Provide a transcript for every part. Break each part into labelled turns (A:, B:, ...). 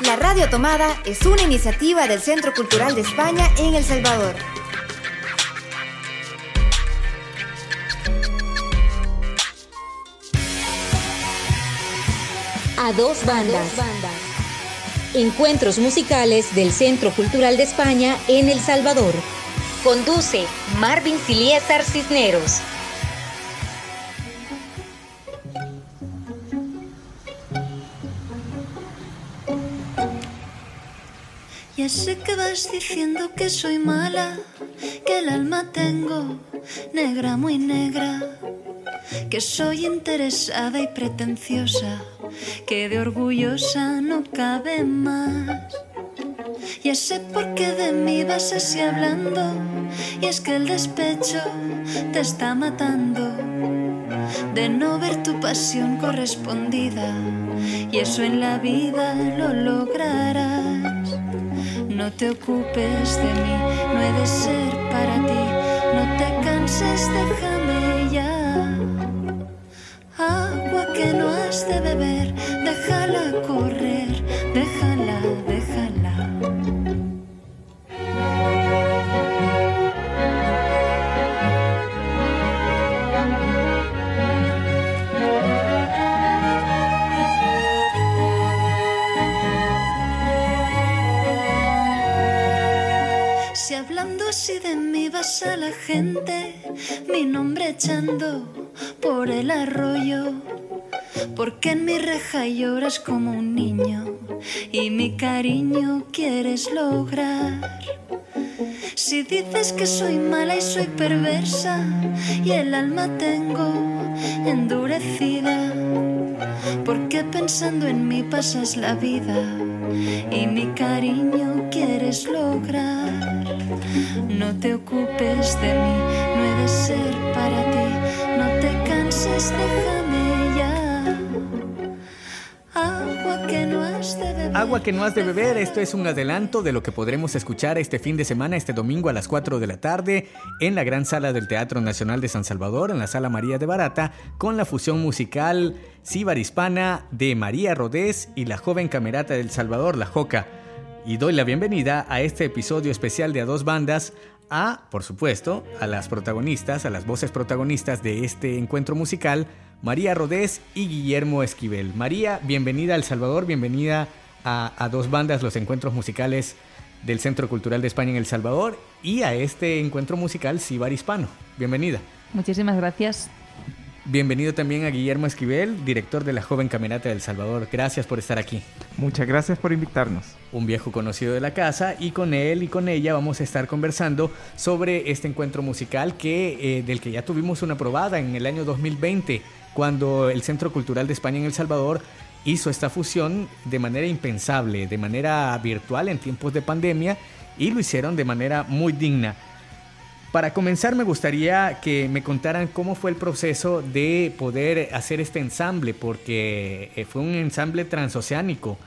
A: La Radio Tomada es una iniciativa del Centro Cultural de España en El Salvador.
B: A dos bandas. Encuentros musicales del Centro Cultural de España en El Salvador. Conduce Marvin Siliesar Cisneros.
C: Ya sé que vas diciendo que soy mala, que el alma tengo negra, muy negra, que soy interesada y pretenciosa, que de orgullosa no cabe más. Ya sé por qué de mí vas así hablando, y es que el despecho te está matando de no ver tu pasión correspondida, y eso en la vida lo lograrás. No te ocupes de mí, no he de ser para ti, no te canses, déjame a la gente, mi nombre echando por el arroyo, porque en mi reja lloras como un niño y mi cariño quieres lograr. Si dices que soy mala y soy perversa y el alma tengo endurecida, porque pensando en mí pasas la vida y mi cariño quieres lograr. No te ocupes de mí, no he de ser para ti, no te canses, déjame ya. Agua que no has de beber.
D: Agua que no has de beber, esto es un adelanto de lo que podremos escuchar este fin de semana, este domingo a las 4 de la tarde, en la gran sala del Teatro Nacional de San Salvador, en la Sala María de Barata, con la fusión musical Cibar Hispana de María Rodés y la joven camerata del Salvador, La Joca. Y doy la bienvenida a este episodio especial de A Dos Bandas, a, por supuesto, a las protagonistas, a las voces protagonistas de este encuentro musical, María Rodés y Guillermo Esquivel. María, bienvenida a El Salvador, bienvenida a, a Dos Bandas, los encuentros musicales del Centro Cultural de España en El Salvador y a este encuentro musical Cibar Hispano. Bienvenida.
E: Muchísimas gracias.
D: Bienvenido también a Guillermo Esquivel, director de la Joven Camerata del Salvador. Gracias por estar aquí.
F: Muchas gracias por invitarnos.
D: Un viejo conocido de la casa y con él y con ella vamos a estar conversando sobre este encuentro musical que, eh, del que ya tuvimos una probada en el año 2020 cuando el Centro Cultural de España en El Salvador hizo esta fusión de manera impensable, de manera virtual en tiempos de pandemia y lo hicieron de manera muy digna. Para comenzar me gustaría que me contaran cómo fue el proceso de poder hacer este ensamble, porque eh, fue un ensamble transoceánico,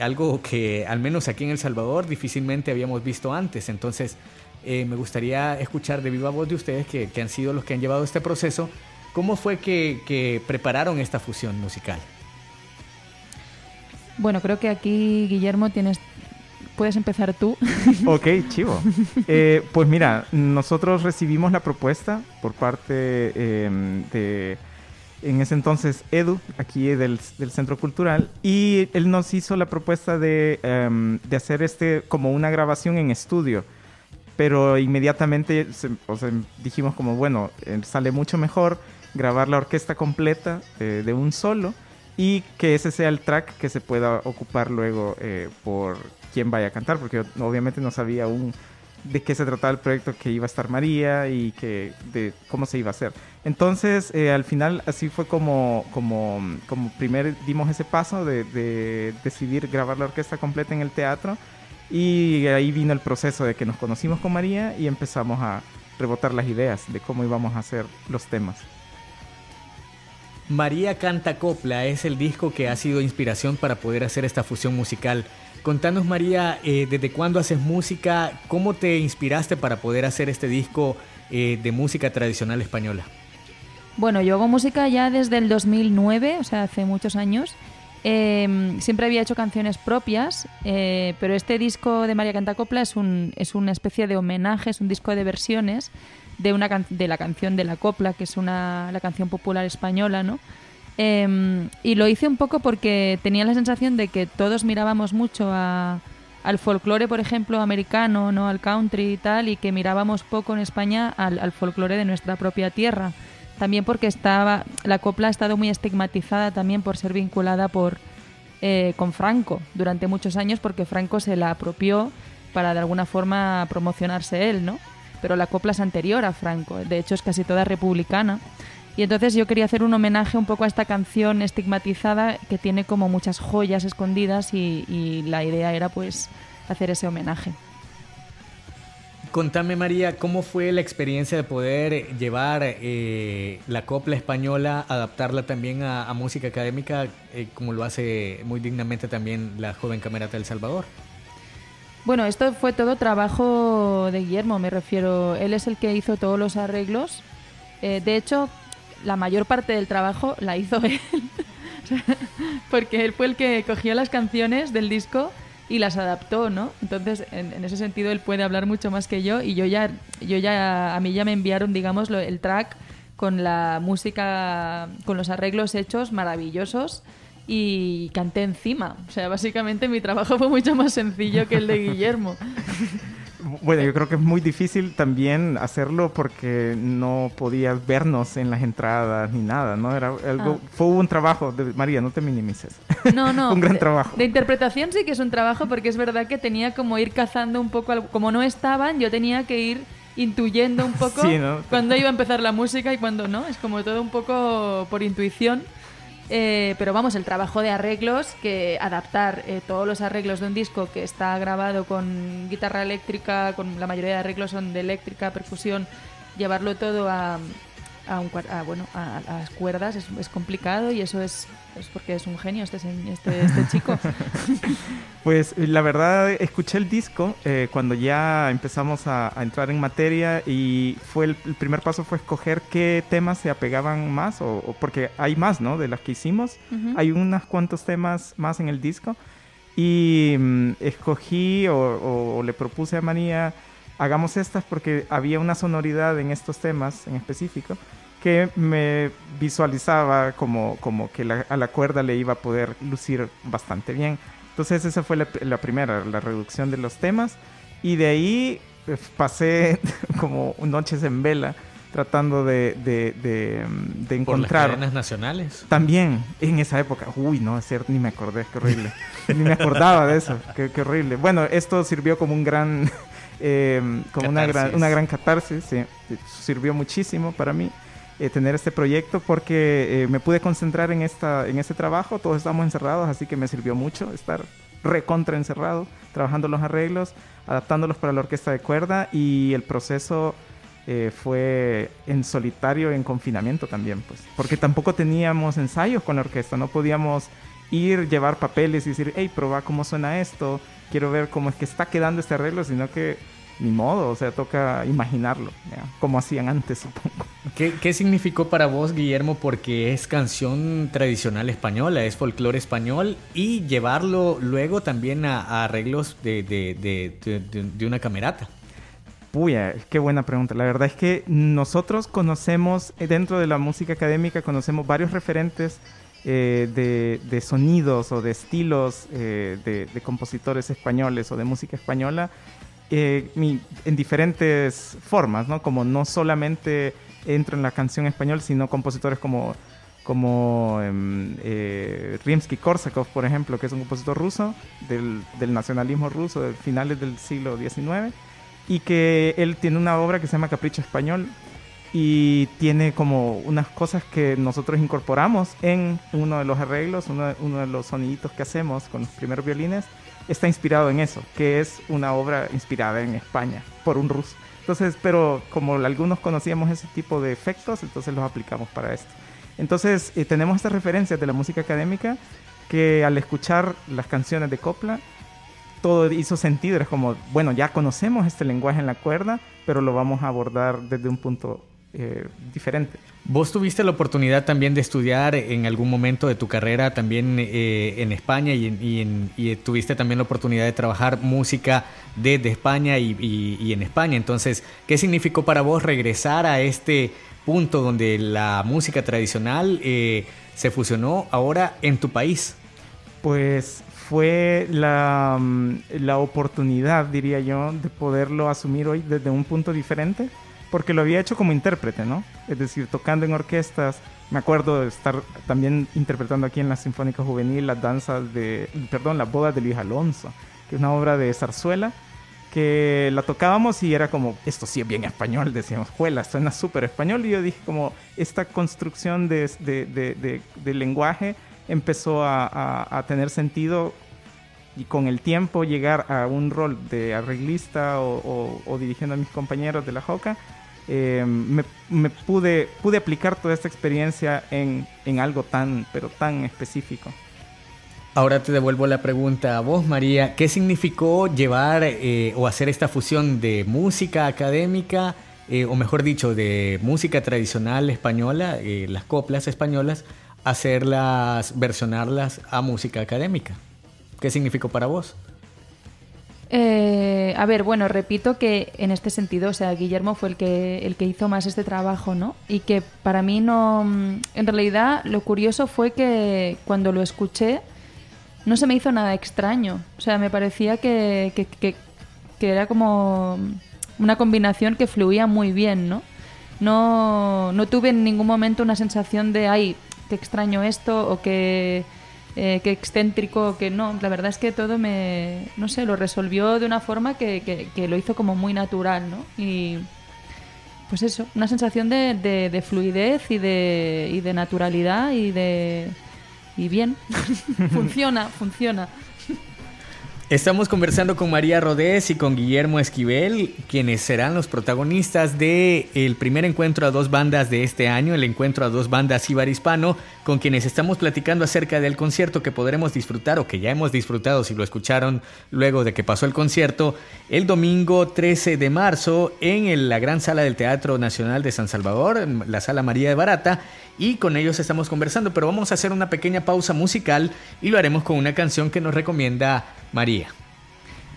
D: algo que al menos aquí en El Salvador difícilmente habíamos visto antes. Entonces eh, me gustaría escuchar de viva voz de ustedes que, que, han sido los que han llevado este proceso, cómo fue que, que prepararon esta fusión musical.
E: Bueno, creo que aquí, Guillermo, tienes puedes empezar tú.
F: Ok, chivo. Eh, pues mira, nosotros recibimos la propuesta por parte eh, de, en ese entonces, Edu, aquí del, del, Centro Cultural, y él nos hizo la propuesta de, um, de hacer este como una grabación en estudio. Pero inmediatamente dijimos como, bueno, eh, sale mucho mejor grabar la orquesta completa eh, de un solo y que ese sea el track que se pueda ocupar luego eh, por quién vaya a cantar, porque obviamente no sabía aún de qué se trataba el proyecto que iba a estar María y que de cómo se iba a hacer. Entonces, eh, al final así fue como, como, como primero dimos ese paso de, de, decidir grabar la orquesta completa en el teatro y ahí vino el proceso de que nos conocimos con María y empezamos a rebotar las ideas de cómo íbamos a hacer los temas.
D: María Canta Copla es el disco que ha sido inspiración para poder hacer esta fusión musical. Contanos María, eh, ¿desde cuándo haces música? ¿Cómo te inspiraste para poder hacer este disco eh, de música tradicional española?
E: Bueno, yo hago música ya desde el 2009, o sea, hace muchos años. Em, siempre había hecho canciones propias, eh, pero este disco de María Cantacopla es, es una especie de homenaje, es un disco de versiones de, una de la canción de la copla, que es una, la canción popular española, ¿no? Em, y lo hice un poco porque tenía la sensación de que todos mirábamos mucho al folclore, por ejemplo, americano, no al country y tal, y que mirábamos poco en España al, al folclore de nuestra propia tierra. También porque estaba la copla ha estado muy estigmatizada también por ser vinculada por eh, con Franco durante muchos años, porque Franco se la apropió para de alguna forma promocionarse él, ¿no? Pero la copla es anterior a Franco, de hecho es casi toda republicana. Y entonces yo quería hacer un homenaje un poco a esta canción estigmatizada que tiene como muchas joyas escondidas y, la idea era pues hacer ese homenaje.
D: Contame María, ¿cómo fue la experiencia de poder llevar eh, la copla española, adaptarla también a, música académica, eh, como lo hace muy dignamente también la joven camerata del Salvador?
E: Bueno, esto fue todo trabajo de Guillermo, me refiero. Él es el que hizo todos los arreglos. Eh, de hecho, la mayor parte del trabajo la hizo él. Porque él fue el que cogió las canciones del disco y las adaptó, ¿no? Entonces, en, ese sentido, él puede hablar mucho más que yo y yo ya, yo ya, a mí ya me enviaron, digamos, el track con la música, con los arreglos hechos maravillosos y canté encima. O sea, básicamente mi trabajo fue mucho más sencillo que el de Guillermo.
F: Bueno, yo creo que es muy difícil también hacerlo porque no podías vernos en las entradas ni nada, ¿no? Era algo, ah. fue un trabajo, de, María, no te minimices.
E: No, no.
F: un gran trabajo.
E: De interpretación sí que es un trabajo porque es verdad que tenía como ir cazando un poco, como no estaban, yo tenía que ir intuyendo un poco cuándo iba a empezar la música y cuándo no. Es como todo un poco por intuición. Eh, pero vamos, el trabajo de arreglos, que adaptar eh, todos los arreglos de un disco que está grabado con guitarra eléctrica, con la mayoría de arreglos son de eléctrica, percusión, llevarlo todo a, a, un, bueno, a, las cuerdas es, es, complicado y eso es, es, porque es un genio este, este, este chico.
F: pues la verdad, escuché el disco eh, cuando ya empezamos a, entrar en materia y fue el, primer paso fue escoger qué temas se apegaban más, o, porque hay más, ¿no? De las que hicimos. Hay unos cuantos temas más en el disco. Y mm, escogí o, o le propuse a María hagamos estas porque había una sonoridad en estos temas en específico que me visualizaba como, como que a la cuerda le iba a poder lucir bastante bien. Entonces esa fue la, primera, la reducción de los temas. Y de ahí pues, pasé como noches en vela tratando de, de, de, encontrar...
D: Por las nacionales.
F: También, en esa época. Uy, no, es cierto, ni me acordé, qué horrible. ni me acordaba de eso, qué, qué horrible. Bueno, esto sirvió como un gran eh, como una gran, una gran catarsis, sirvió muchísimo para mí. Eh, tener este proyecto porque eh, me pude concentrar en, esta, en este trabajo, todos estamos encerrados, así que me sirvió mucho estar recontra encerrado, trabajando los arreglos, adaptándolos para la orquesta de cuerda y el proceso eh, fue en solitario, en confinamiento también, pues, porque tampoco teníamos ensayos con la orquesta, no podíamos ir, llevar papeles y decir, hey, proba cómo suena esto, quiero ver cómo es que está quedando este arreglo, sino que ni modo, o sea, toca imaginarlo, como hacían antes, supongo.
D: ¿Qué, significó para vos, Guillermo? Porque es canción tradicional española, es folclore español y llevarlo luego también a, arreglos de, de, una camerata.
F: Puya, qué buena pregunta. La verdad es que nosotros conocemos, eh, dentro de la música académica, conocemos varios referentes eh, de, sonidos o de estilos eh, de, compositores españoles o de música española eh, en diferentes formas, ¿no? Como no solamente entra en la canción español, sino compositores como, como em, Rimsky-Korsakov, por ejemplo, que es un compositor ruso del, del nacionalismo ruso de finales del siglo XIX y que él tiene una obra que se llama Capricho Español, y tiene como unas cosas que nosotros incorporamos en uno de los arreglos, uno, de los soniditos que hacemos con los primeros violines, está inspirado en eso, que es una obra inspirada en España por un ruso. Entonces, pero como algunos conocíamos ese tipo de efectos, entonces los aplicamos para esto. Entonces, eh, tenemos estas referencias de la música académica que al escuchar las canciones de Copla, todo hizo sentido. Era como, bueno, ya conocemos este lenguaje en la cuerda, pero lo vamos a abordar desde un punto eh, diferente.
D: Vos tuviste la oportunidad también de estudiar en algún momento de tu carrera también eh, en España y, tuviste también la oportunidad de trabajar música desde España y, en España. Entonces, ¿qué significó para vos regresar a este punto donde la música tradicional eh, se fusionó ahora en tu país?
F: Pues fue la, mm, la oportunidad, diría yo, de poderlo asumir hoy desde un punto diferente porque lo había hecho como intérprete, ¿no? Es decir, tocando en orquestas. Me acuerdo de estar también interpretando aquí en la Sinfónica Juvenil las danzas de, perdón, las bodas de Luis Alonso, que es una obra de zarzuela que la tocábamos y era como, esto sí es bien español, decíamos, juela, suena súper español. Y yo dije como, esta construcción de, de, de, lenguaje empezó a, a, tener sentido y con el tiempo llegar a un rol de arreglista o, o dirigiendo a mis compañeros de la JOCA eh, me, pude, pude aplicar toda esta experiencia en, en, algo tan, pero tan específico.
D: Ahora te devuelvo la pregunta a vos, María. ¿Qué significó llevar eh, o hacer esta fusión de música académica, eh, o mejor dicho, de música tradicional española, las coplas españolas, hacerlas, versionarlas a música académica? ¿Qué significó para vos?
E: Eh, a ver, bueno, repito que en este sentido, o sea, Guillermo fue el que, el que hizo más este trabajo, ¿no? Y que para mí no... Mm, en realidad, lo curioso fue que cuando lo escuché, no se me hizo nada extraño. O sea, me parecía que, que, era como una combinación que fluía muy bien, ¿no? No, no tuve en ningún momento una sensación de, ay, qué extraño esto, o que eh, qué excéntrico, que no. La verdad es que todo me, no sé, lo resolvió de una forma que, que, lo hizo como muy natural, ¿no? Y pues eso, una sensación de, de, fluidez y de, y de naturalidad y de... Y bien, funciona, funciona.
D: Estamos conversando con María Rodés y con Guillermo Esquivel, quienes serán los protagonistas del el primer encuentro a dos bandas de este año, el encuentro a dos bandas Ibar-Hispano, con quienes estamos platicando acerca del concierto que podremos disfrutar o que ya hemos disfrutado si lo escucharon luego de que pasó el concierto, el domingo 13 de marzo en la gran sala del Teatro Nacional de San Salvador, la sala María de Barata, y con ellos estamos conversando, pero vamos a hacer una pequeña pausa musical y lo haremos con una canción que nos recomienda María.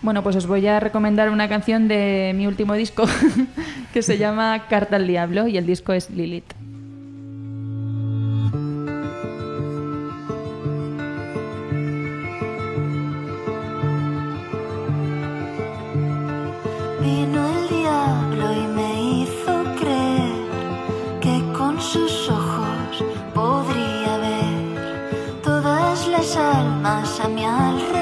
E: Bueno, pues os voy a recomendar una canción de mi último disco que se llama Carta al Diablo y el disco es Lilith.
C: Vino el diablo y me hizo creer que con sus ojos podría ver todas las almas a mi alrededor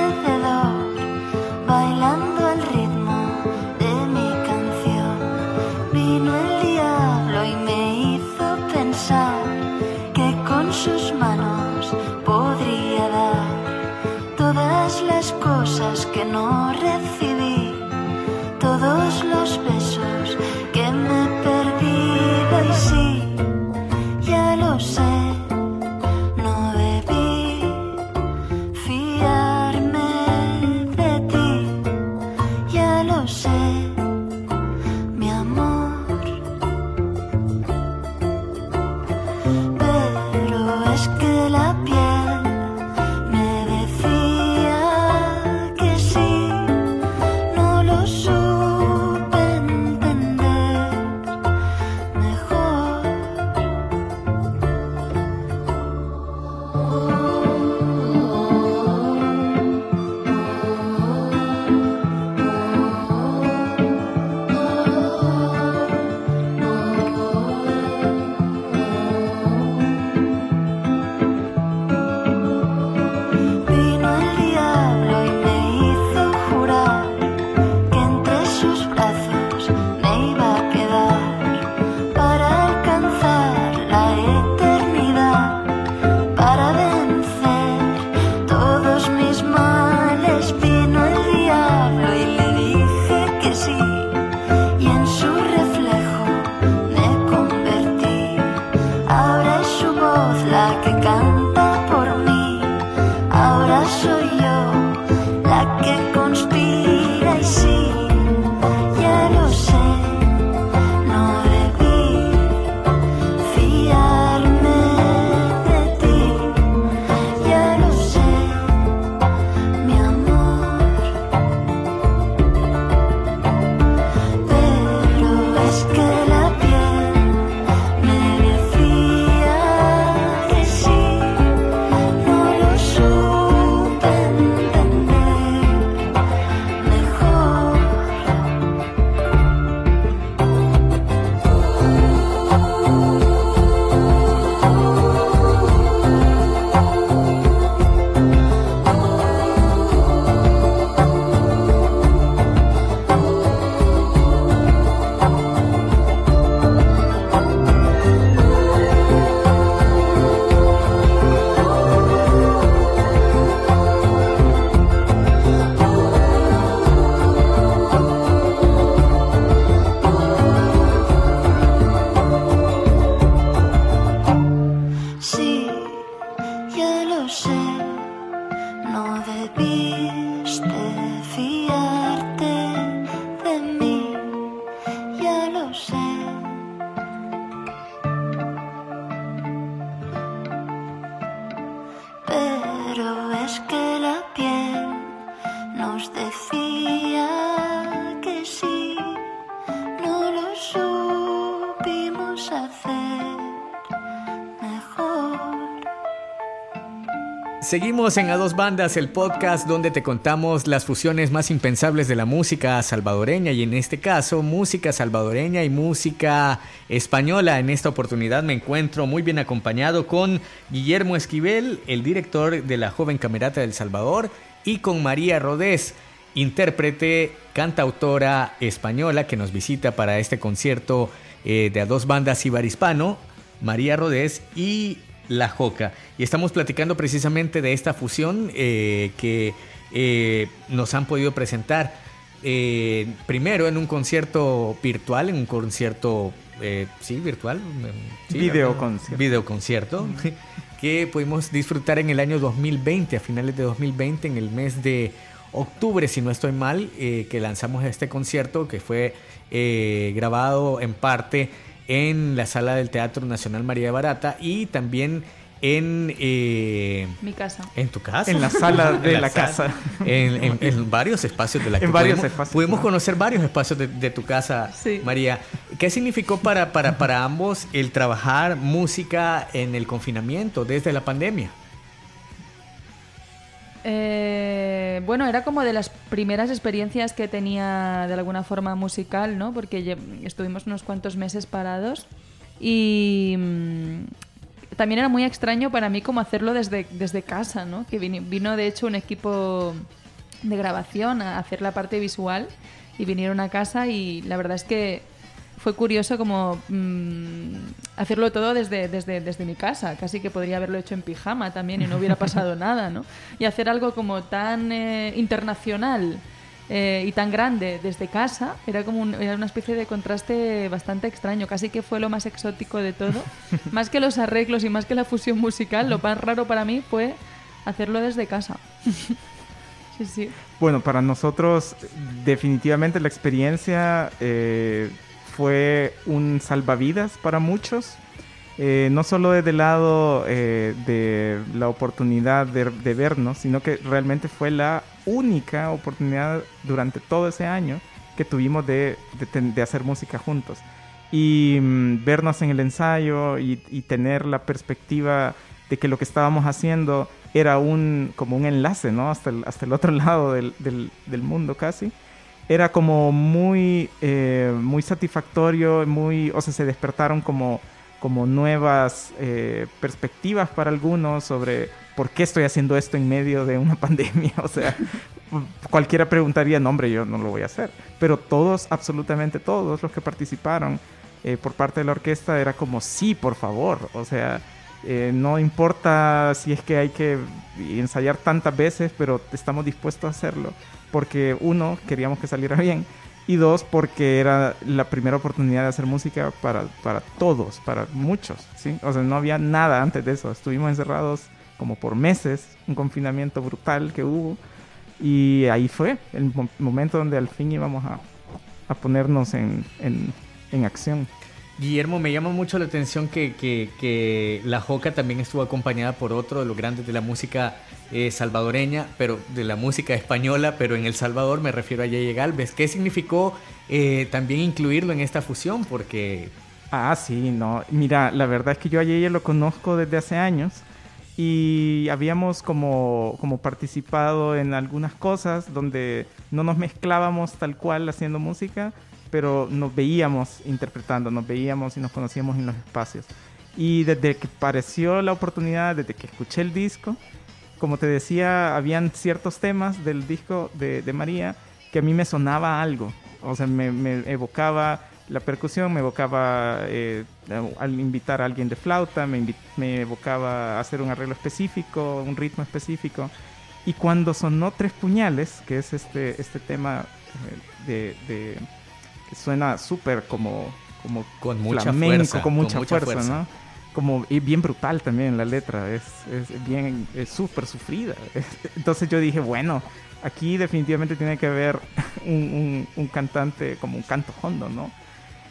D: Seguimos en A Dos Bandas, el podcast donde te contamos las fusiones más impensables de la música salvadoreña y en este caso música salvadoreña y música española. En esta oportunidad me encuentro muy bien acompañado con Guillermo Esquivel, el director de la Joven Camerata del Salvador, y con María Rodés, intérprete, cantautora española que nos visita para este concierto eh, de A Dos Bandas Hispano, María Rodés y la Joca. Y estamos platicando precisamente de esta fusión eh, que eh, nos han podido presentar. Eh, primero en un concierto virtual, en un concierto, sí, virtual. Sí,
F: videoconcierto.
D: Videoconcierto. que pudimos disfrutar en el año 2020, a finales de 2020, en el mes de octubre, si no estoy mal, que lanzamos este concierto que fue grabado en parte en la sala del Teatro Nacional María Barata y también en
E: eh, mi casa.
D: En tu casa.
F: En la sala de la, casa.
D: En, varios espacios de la
F: en varios espacios.
D: Pudimos conocer varios espacios de, tu casa, María. ¿Qué significó para, para, para ambos el trabajar música en el confinamiento desde la pandemia?
E: Eh, bueno, era como de las primeras experiencias que tenía de alguna forma musical, ¿no? Porque estuvimos unos cuantos meses parados y mm, también era muy extraño para mí como hacerlo desde, desde casa, ¿no? Que vino, vino de hecho un equipo de grabación a hacer la parte visual y vinieron a casa y la verdad es que fue curioso como mm, hacerlo todo desde, desde, desde, mi casa. Casi que podría haberlo hecho en pijama también y no hubiera pasado nada, ¿no? Y hacer algo como tan eh, internacional eh, y tan grande desde casa era como era una especie de contraste bastante extraño. Casi que fue lo más exótico de todo. más que los arreglos y más que la fusión musical, lo más raro para mí fue hacerlo desde casa. sí, sí.
F: Bueno, para nosotros definitivamente la experiencia... Eh, fue un salvavidas para muchos. Eh, no solo desde el lado eh, de la oportunidad de, vernos, sino que realmente fue la única oportunidad durante todo ese año que tuvimos de, hacer música juntos. Y mm, vernos en el ensayo y, tener la perspectiva de que lo que estábamos haciendo era un, como un enlace, ¿no? Hasta el, hasta el otro lado del, del mundo casi era como muy, eh, muy satisfactorio, muy, o sea, se despertaron como, como nuevas eh, perspectivas para algunos sobre por qué estoy haciendo esto en medio de una pandemia. O sea, cualquiera preguntaría, no, hombre, yo no lo voy a hacer. Pero todos, absolutamente todos los que participaron eh, por parte de la orquesta era como, sí, por favor. O sea, no importa si es que hay que ensayar tantas veces, pero estamos dispuestos a hacerlo porque uno, queríamos que saliera bien, y dos, porque era la primera oportunidad de hacer música para, para todos, para muchos, ¿sí? O sea, no había nada antes de eso. Estuvimos encerrados como por meses, un confinamiento brutal que hubo, y ahí fue el momento donde al fin íbamos a, a ponernos en, en, en acción.
D: Guillermo, me llama mucho la atención que, la Joca también estuvo acompañada por otro de los grandes de la música eh, salvadoreña, pero de la música española, pero en El Salvador me refiero a Yeye Galvez. ¿Qué significó eh, también incluirlo en esta fusión? Porque...
F: Ah, sí, no. Mira, la verdad es que yo a Yeye lo conozco desde hace años y habíamos como, como participado en algunas cosas donde no nos mezclábamos tal cual haciendo música, pero nos veíamos interpretando, nos veíamos y nos conocíamos en los espacios. Y desde que apareció la oportunidad, desde que escuché el disco, como te decía, habían ciertos temas del disco de, María que a mí me sonaba algo. O sea, me, evocaba la percusión, me evocaba eh, al invitar a alguien de flauta, me, me, evocaba hacer un arreglo específico, un ritmo específico. Y cuando sonó Tres Puñales, que es este, este tema eh, de suena súper como, como
D: con mucha fuerza,
F: con mucha, fuerza, ¿no? como bien brutal también la letra, es, es bien, es súper sufrida. Entonces yo dije, bueno, aquí definitivamente tiene que haber un, un, cantante como un canto hondo, ¿no?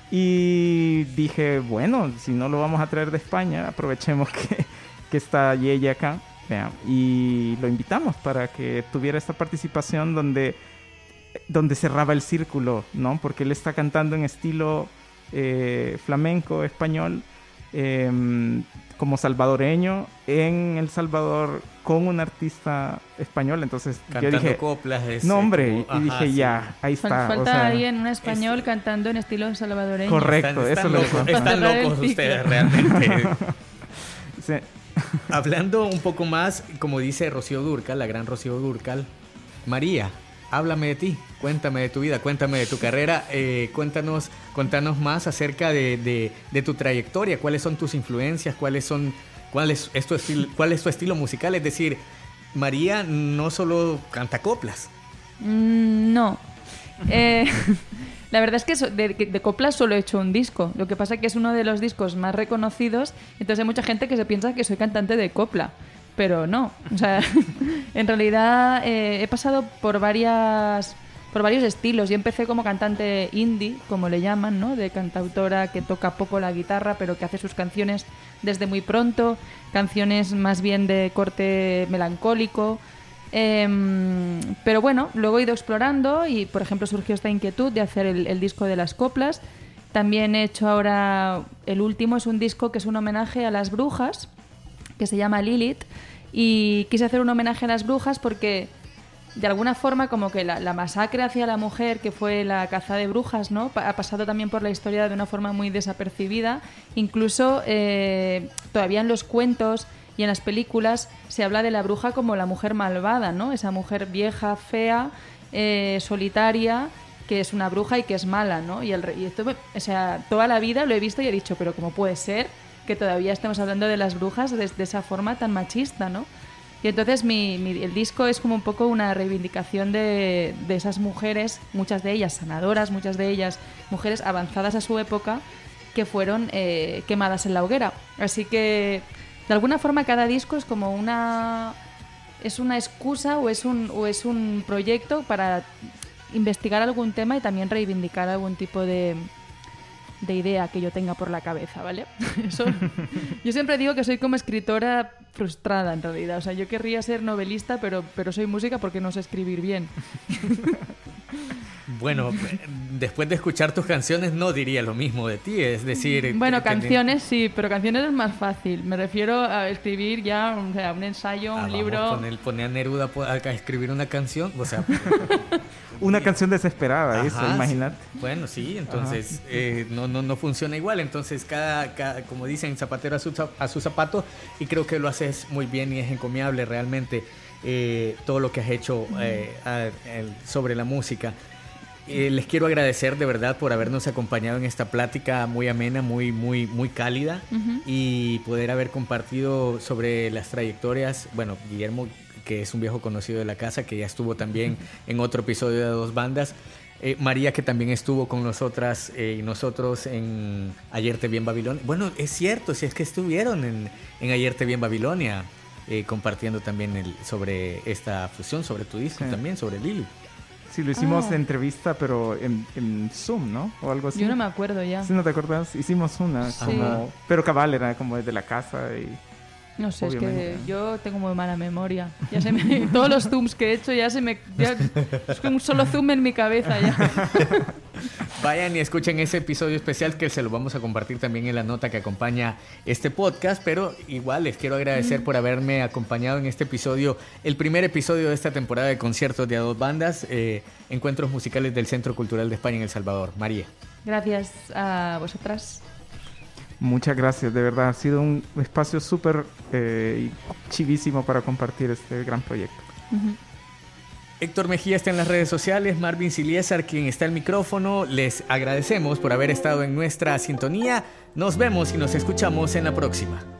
F: Y dije, bueno, si no lo vamos a traer de España, aprovechemos que, que está Yeye acá y lo invitamos para que tuviera esta participación donde, donde cerraba el círculo, ¿no? Porque él está cantando en estilo eh, flamenco, español, em, como salvadoreño, en El Salvador con un artista español. Entonces
D: cantando
F: yo dije,
D: coplas.
F: no hombre, y dije ya, ahí está.
E: Falta alguien, un español cantando en estilo salvadoreño.
F: Correcto,
D: están,
F: eso
D: están Están locos ustedes realmente.
F: sí.
D: Hablando un poco más, como dice Rocío Durcal, la gran Rocío Durcal, María, háblame de ti, cuéntame de tu vida, cuéntame de tu carrera, eh, cuéntanos, cuéntanos más acerca de, tu trayectoria, cuáles son tus influencias, cuáles son, cuál es, tu estilo, cuál es tu estilo musical, es decir, María no solo canta coplas.
E: Mm, no. Eh, La verdad es que de, de coplas solo he hecho un disco. Lo que pasa es que es uno de los discos más reconocidos. Entonces hay mucha gente que se piensa que soy cantante de copla. Pero no. O sea, en realidad eh, he pasado por varias por varios estilos. Yo empecé como cantante indie, como le llaman, ¿no? De cantautora que toca poco la guitarra, pero que hace sus canciones desde muy pronto. Canciones más bien de corte melancólico. Em, pero bueno, luego he ido explorando y, por ejemplo, surgió esta inquietud de hacer el, disco de las coplas. También he hecho ahora, el último es un disco que es un homenaje a las brujas, que se llama Lilith. Y quise hacer un homenaje a las brujas porque, de alguna forma, como que la, masacre hacia la mujer, que fue la caza de brujas, ¿no? ha pasado también por la historia de una forma muy desapercibida. Incluso eh, todavía en los cuentos y en las películas se habla de la bruja como la mujer malvada, ¿no? Esa mujer vieja, fea, eh, solitaria, que es una bruja y que es mala, ¿no? Y, el, esto, o sea, toda la vida lo he visto y he dicho, pero ¿cómo puede ser que todavía estemos hablando de las brujas de, esa forma tan machista, ¿no? Y entonces el disco es como un poco una reivindicación de, de, esas mujeres, muchas de ellas sanadoras, muchas de ellas mujeres avanzadas a su época, que fueron eh, quemadas en la hoguera. Así que de alguna forma cada disco es como una es una excusa o es un o es un proyecto para investigar algún tema y también reivindicar algún tipo de, de idea que yo tenga por la cabeza, ¿vale? yo siempre digo que soy como escritora frustrada en realidad. O sea, yo querría ser novelista, pero, pero soy música porque no sé escribir bien.
D: Bueno, después de escuchar tus canciones no diría lo mismo de ti, es decir...
E: Bueno, canciones sí, pero canciones es más fácil. Me refiero a escribir ya o sea, un ensayo, un ah, libro...
D: Poner, poner a Neruda a escribir una canción, o sea...
F: una canción desesperada, eso, imagínate.
D: Bueno, sí, entonces eh, no, no, no funciona igual. Entonces, cada, como dicen, zapatero a su, a su zapato, y creo que lo haces muy bien y es encomiable realmente eh, todo lo que has hecho eh, sobre la música. Eh, les quiero agradecer de verdad por habernos acompañado en esta plática muy amena, muy, muy, muy cálida y poder haber compartido sobre las trayectorias. Bueno, Guillermo, que es un viejo conocido de la casa, que ya estuvo también en otro episodio de Dos Bandas. Eh, María, que también estuvo con nosotras eh, y nosotros en Ayer te vi en Babilonia. Bueno, es cierto, si es que estuvieron en, en Ayer te vi en Babilonia, compartiendo también el, sobre esta fusión, sobre tu disco también, sobre Lili.
F: Sí, lo hicimos ah. entrevista, pero en, Zoom, ¿no? O algo así.
E: Yo no me acuerdo ya.
F: Sí, ¿no te acuerdas? Hicimos una, como... Pero cabal, era como desde la casa y...
E: No sé, es que yo tengo muy mala memoria. Ya se me, todos los zooms que he hecho ya se me... es un solo zoom en mi cabeza ya.
D: Vayan y escuchen ese episodio especial que se lo vamos a compartir también en la nota que acompaña este podcast, pero igual les quiero agradecer por haberme acompañado en este episodio, el primer episodio de esta temporada de conciertos de a dos bandas, eh, encuentros musicales del Centro Cultural de España en El Salvador. María.
E: Gracias a vosotras.
F: Muchas gracias, de verdad ha sido un espacio súper eh, chivísimo para compartir este gran proyecto.
D: Héctor Mejía está en las redes sociales, Marvin Siliesar quien está al micrófono. Les agradecemos por haber estado en nuestra sintonía. Nos vemos y nos escuchamos en la próxima.